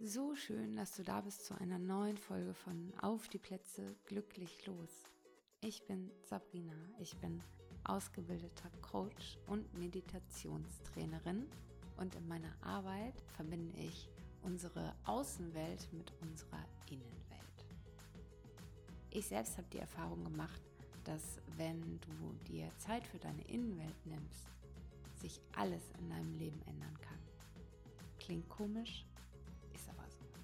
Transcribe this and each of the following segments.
So schön, dass du da bist zu einer neuen Folge von Auf die Plätze glücklich los. Ich bin Sabrina, ich bin ausgebildeter Coach und Meditationstrainerin und in meiner Arbeit verbinde ich unsere Außenwelt mit unserer Innenwelt. Ich selbst habe die Erfahrung gemacht, dass wenn du dir Zeit für deine Innenwelt nimmst, sich alles in deinem Leben ändern kann. Klingt komisch.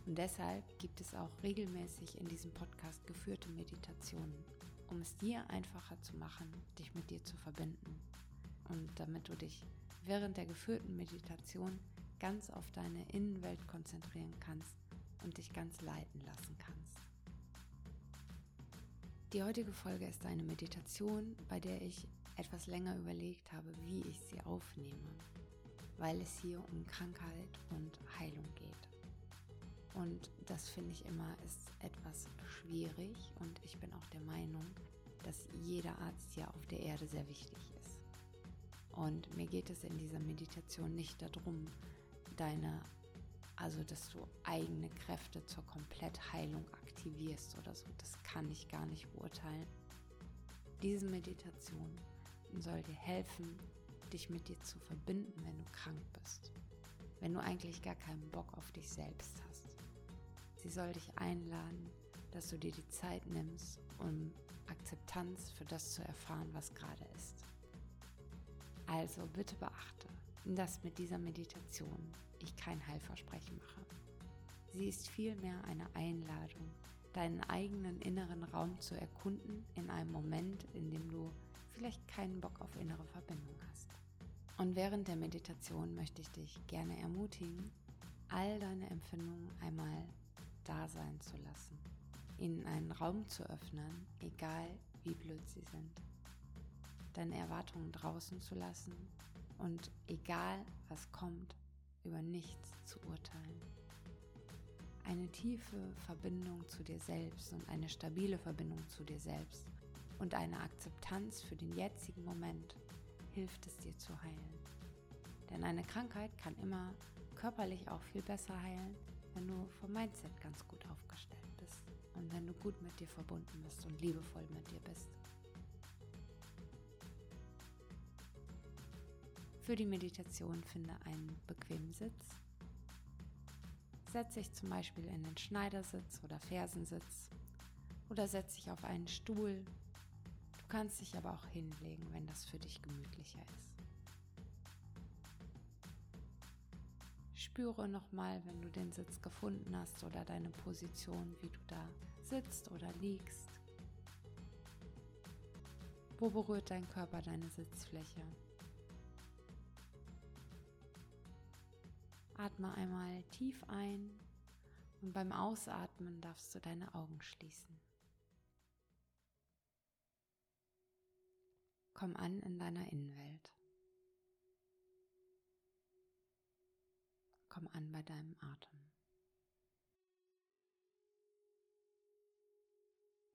Und deshalb gibt es auch regelmäßig in diesem Podcast geführte Meditationen, um es dir einfacher zu machen, dich mit dir zu verbinden. Und damit du dich während der geführten Meditation ganz auf deine Innenwelt konzentrieren kannst und dich ganz leiten lassen kannst. Die heutige Folge ist eine Meditation, bei der ich etwas länger überlegt habe, wie ich sie aufnehme, weil es hier um Krankheit und Heilung geht. Und das finde ich immer ist etwas schwierig und ich bin auch der Meinung, dass jeder Arzt hier auf der Erde sehr wichtig ist. Und mir geht es in dieser Meditation nicht darum, deine, also dass du eigene Kräfte zur Komplettheilung aktivierst oder so. Das kann ich gar nicht beurteilen. Diese Meditation soll dir helfen, dich mit dir zu verbinden, wenn du krank bist. Wenn du eigentlich gar keinen Bock auf dich selbst hast. Sie soll dich einladen, dass du dir die Zeit nimmst, um Akzeptanz für das zu erfahren, was gerade ist. Also bitte beachte, dass mit dieser Meditation ich kein Heilversprechen mache. Sie ist vielmehr eine Einladung, deinen eigenen inneren Raum zu erkunden in einem Moment, in dem du vielleicht keinen Bock auf innere Verbindung hast. Und während der Meditation möchte ich dich gerne ermutigen, all deine Empfindungen einmal da sein zu lassen, ihnen einen Raum zu öffnen, egal wie blöd sie sind, deine Erwartungen draußen zu lassen und egal was kommt, über nichts zu urteilen. Eine tiefe Verbindung zu dir selbst und eine stabile Verbindung zu dir selbst und eine Akzeptanz für den jetzigen Moment hilft es dir zu heilen. Denn eine Krankheit kann immer körperlich auch viel besser heilen, wenn du vom Mindset ganz gut aufgestellt bist und wenn du gut mit dir verbunden bist und liebevoll mit dir bist. Für die Meditation finde einen bequemen Sitz. Setze dich zum Beispiel in den Schneidersitz oder Fersensitz oder setze dich auf einen Stuhl. Du kannst dich aber auch hinlegen, wenn das für dich gemütlicher ist. Spüre nochmal, wenn du den Sitz gefunden hast oder deine Position, wie du da sitzt oder liegst. Wo berührt dein Körper deine Sitzfläche? Atme einmal tief ein und beim Ausatmen darfst du deine Augen schließen. Komm an in deiner Innenwelt. Komm an bei deinem Atem.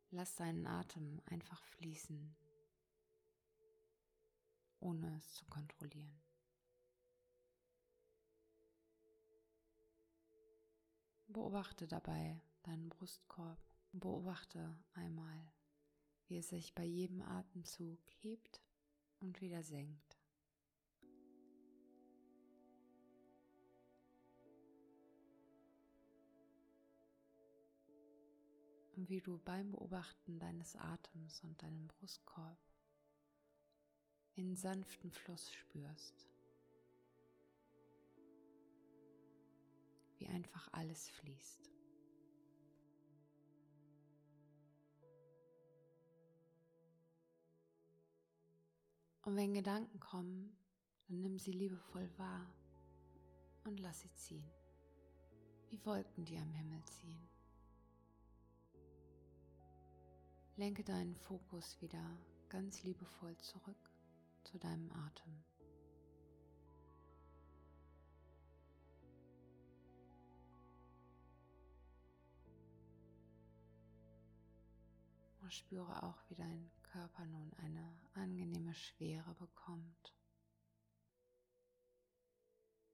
Lass deinen Atem einfach fließen, ohne es zu kontrollieren. Beobachte dabei deinen Brustkorb. Beobachte einmal, wie es sich bei jedem Atemzug hebt und wieder senkt. Und wie du beim Beobachten deines Atems und deinem Brustkorb in sanften Fluss spürst. Wie einfach alles fließt. Und wenn Gedanken kommen, dann nimm sie liebevoll wahr und lass sie ziehen, wie Wolken, die am Himmel ziehen. Lenke deinen Fokus wieder ganz liebevoll zurück zu deinem Atem. Und spüre auch, wie dein Körper nun eine angenehme Schwere bekommt,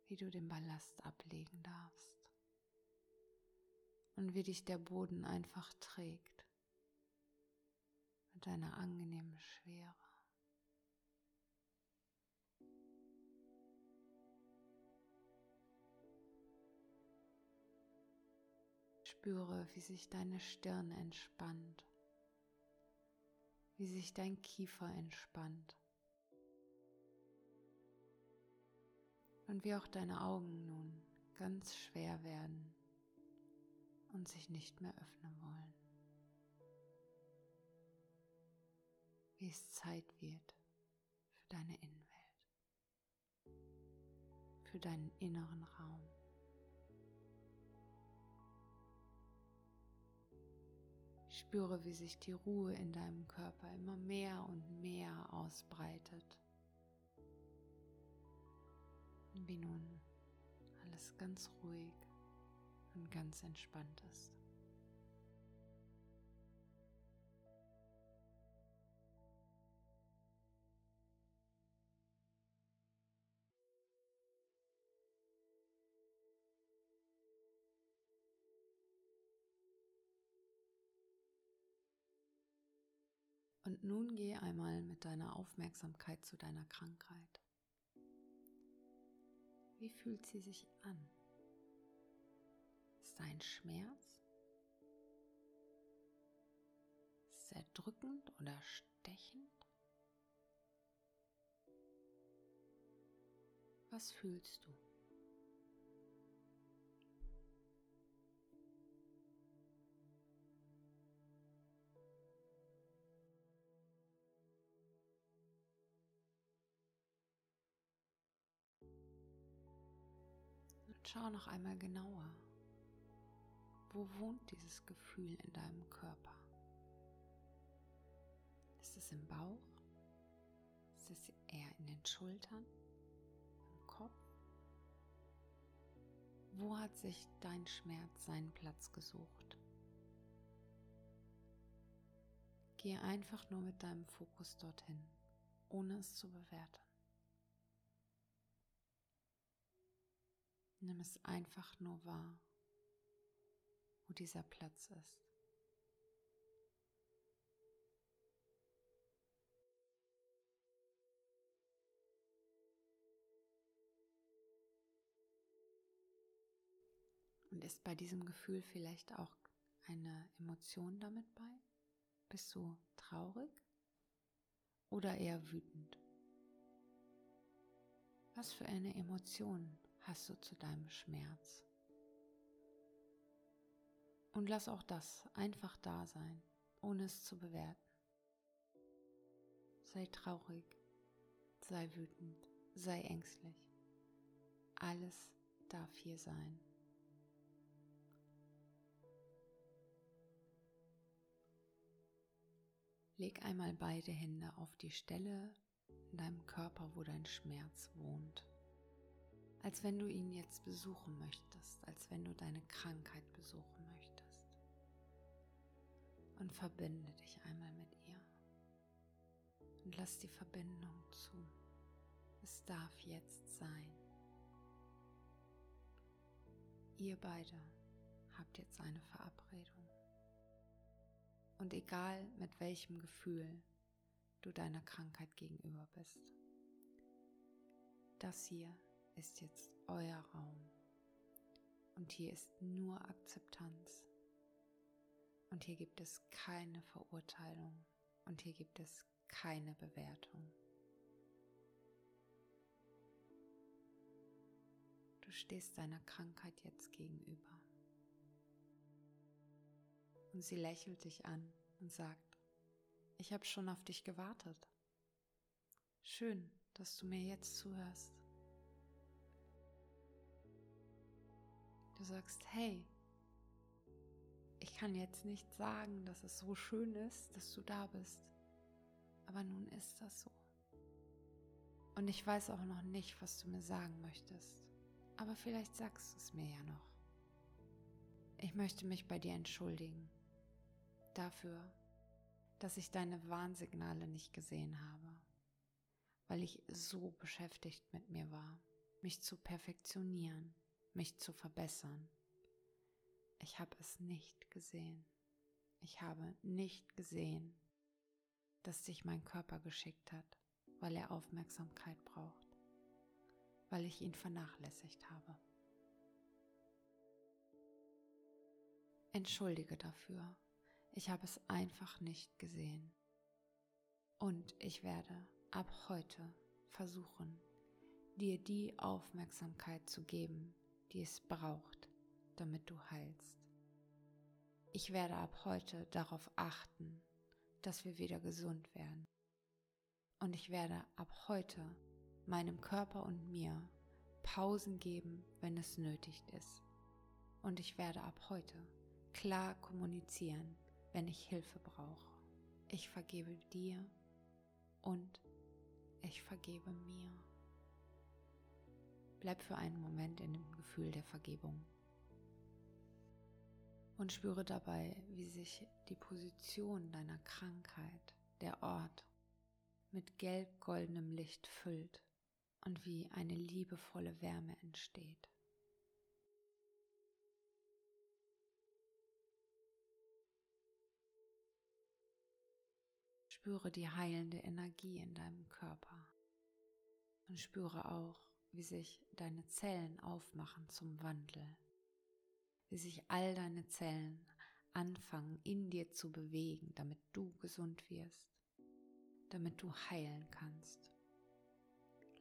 wie du den Ballast ablegen darfst. und wie dich der Boden einfach trägt mit einer angenehmen Schwere. Spüre, wie sich deine Stirn entspannt, wie sich dein Kiefer entspannt und wie auch deine Augen nun ganz schwer werden und sich nicht mehr öffnen wollen. Wie es Zeit wird für deine Innenwelt, für deinen inneren Raum. Spüre, wie sich die Ruhe in deinem Körper immer mehr und mehr ausbreitet. Wie nun alles ganz ruhig und ganz entspannt ist. Und nun geh einmal mit deiner Aufmerksamkeit zu deiner Krankheit. Wie fühlt sie sich an? Ist da ein Schmerz? Ist er drückend oder stechend? Was fühlst du? Schau noch einmal genauer. Wo wohnt dieses Gefühl in deinem Körper? Ist es im Bauch? Ist es eher in den Schultern? Im Kopf? Wo hat sich dein Schmerz seinen Platz gesucht? Gehe einfach nur mit deinem Fokus dorthin, ohne es zu bewerten. Nimm es einfach nur wahr, wo dieser Platz ist. Und ist bei diesem Gefühl vielleicht auch eine Emotion damit bei? Bist du traurig oder eher wütend? Was für eine Emotion hast du zu deinem Schmerz. Und lass auch das einfach da sein, ohne es zu bewerten. Sei traurig, sei wütend, sei ängstlich. Alles darf hier sein. Leg einmal beide Hände auf die Stelle in deinem Körper, wo dein Schmerz wohnt als wenn du ihn jetzt besuchen möchtest, als wenn du deine Krankheit besuchen möchtest. Und verbinde dich einmal mit ihr. Und lass die Verbindung zu. Es darf jetzt sein. Ihr beide habt jetzt eine Verabredung. Und egal mit welchem Gefühl du deiner Krankheit gegenüber bist, das hier ist jetzt euer Raum. Und hier ist nur Akzeptanz. Und hier gibt es keine Verurteilung. Und hier gibt es keine Bewertung. Du stehst deiner Krankheit jetzt gegenüber. Und sie lächelt dich an und sagt, ich habe schon auf dich gewartet. Schön, dass du mir jetzt zuhörst. Du sagst, hey, ich kann jetzt nicht sagen, dass es so schön ist, dass du da bist, aber nun ist das so. Und ich weiß auch noch nicht, was du mir sagen möchtest, aber vielleicht sagst du es mir ja noch. Ich möchte mich bei dir entschuldigen dafür, dass ich deine Warnsignale nicht gesehen habe, weil ich so beschäftigt mit mir war, mich zu perfektionieren mich zu verbessern. ich habe es nicht gesehen. Ich habe nicht gesehen, dass dich mein Körper geschickt hat, weil er Aufmerksamkeit braucht, weil ich ihn vernachlässigt habe. Entschuldige dafür, ich habe es einfach nicht gesehen. Und ich werde ab heute versuchen, dir die Aufmerksamkeit zu geben, die es braucht, damit du heilst. Ich werde ab heute darauf achten, dass wir wieder gesund werden. Und ich werde ab heute meinem Körper und mir Pausen geben, wenn es nötig ist. Und ich werde ab heute klar kommunizieren, wenn ich Hilfe brauche. Ich vergebe dir und ich vergebe mir. Bleib für einen Moment in dem Gefühl der Vergebung und spüre dabei, wie sich die Position deiner Krankheit, der Ort, mit gelb-goldenem Licht füllt und wie eine liebevolle Wärme entsteht. Spüre die heilende Energie in deinem Körper und spüre auch, wie sich deine Zellen aufmachen zum Wandel, wie sich all deine Zellen anfangen in dir zu bewegen, damit du gesund wirst, damit du heilen kannst.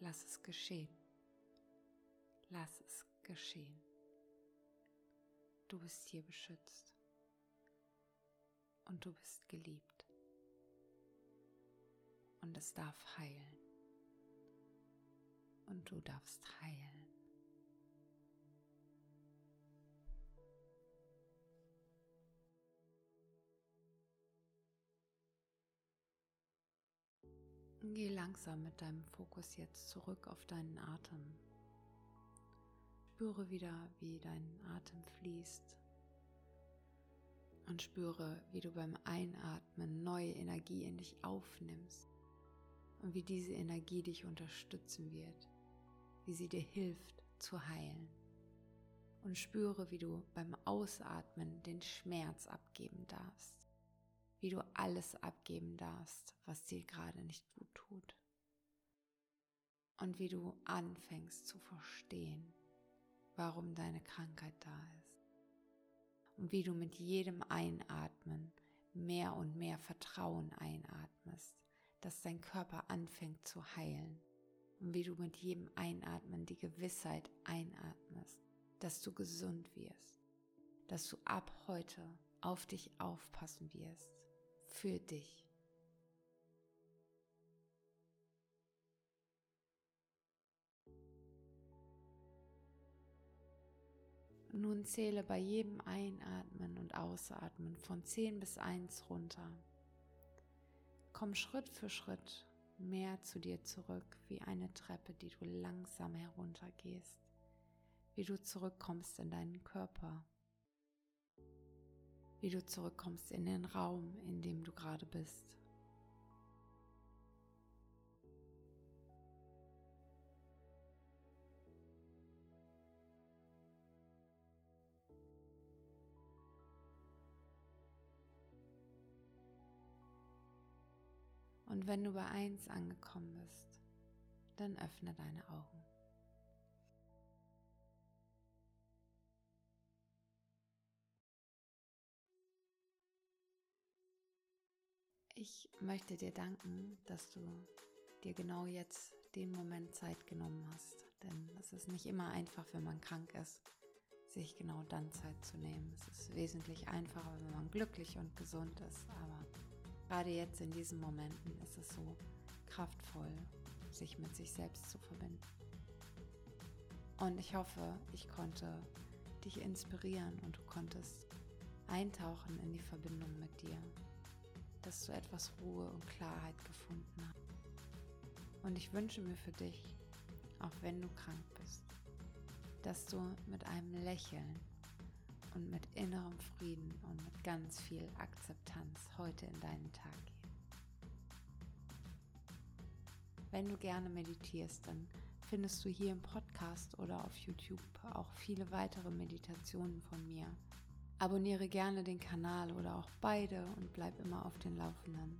Lass es geschehen. Lass es geschehen. Du bist hier beschützt und du bist geliebt und es darf heilen. Und du darfst heilen. Geh langsam mit deinem Fokus jetzt zurück auf deinen Atem. Spüre wieder, wie dein Atem fließt. Und spüre, wie du beim Einatmen neue Energie in dich aufnimmst und wie diese Energie dich unterstützen wird, wie sie dir hilft zu heilen. Und spüre, wie du beim Ausatmen den Schmerz abgeben darfst, wie du alles abgeben darfst, was dir gerade nicht gut tut. Und wie du anfängst zu verstehen, warum deine Krankheit da ist. Und wie du mit jedem Einatmen mehr und mehr Vertrauen einatmest dass dein Körper anfängt zu heilen und wie du mit jedem Einatmen die Gewissheit einatmest, dass du gesund wirst, dass du ab heute auf dich aufpassen wirst, für dich. Nun zähle bei jedem Einatmen und Ausatmen von 10 bis 1 runter Komm Schritt für Schritt mehr zu dir zurück, wie eine Treppe, die du langsam heruntergehst, wie du zurückkommst in deinen Körper, wie du zurückkommst in den Raum, in dem du gerade bist. Und wenn du bei eins angekommen bist, dann öffne deine Augen. Ich möchte dir danken, dass du dir genau jetzt den Moment Zeit genommen hast. Denn es ist nicht immer einfach, wenn man krank ist, sich genau dann Zeit zu nehmen. Es ist wesentlich einfacher, wenn man glücklich und gesund ist. Aber Gerade jetzt in diesen Momenten ist es so kraftvoll, sich mit sich selbst zu verbinden. Und ich hoffe, ich konnte dich inspirieren und du konntest eintauchen in die Verbindung mit dir, dass du etwas Ruhe und Klarheit gefunden hast. Und ich wünsche mir für dich, auch wenn du krank bist, dass du mit einem Lächeln und mit innerem Frieden und mit ganz viel Akzeptanz heute in deinen Tag gehen. Wenn du gerne meditierst, dann findest du hier im Podcast oder auf YouTube auch viele weitere Meditationen von mir Abonniere gerne den Kanal oder auch beide und bleib immer auf den Laufenden.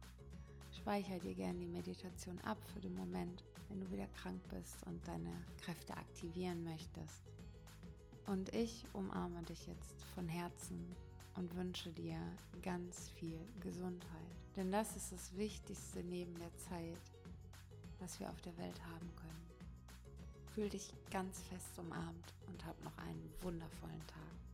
Speicher dir gerne die Meditation ab für den Moment, wenn du wieder krank bist und deine Kräfte aktivieren möchtest. Und ich umarme dich jetzt von Herzen und wünsche dir ganz viel Gesundheit. Denn das ist das Wichtigste neben der Zeit, was wir auf der Welt haben können. Fühl dich ganz fest umarmt und hab noch einen wundervollen Tag.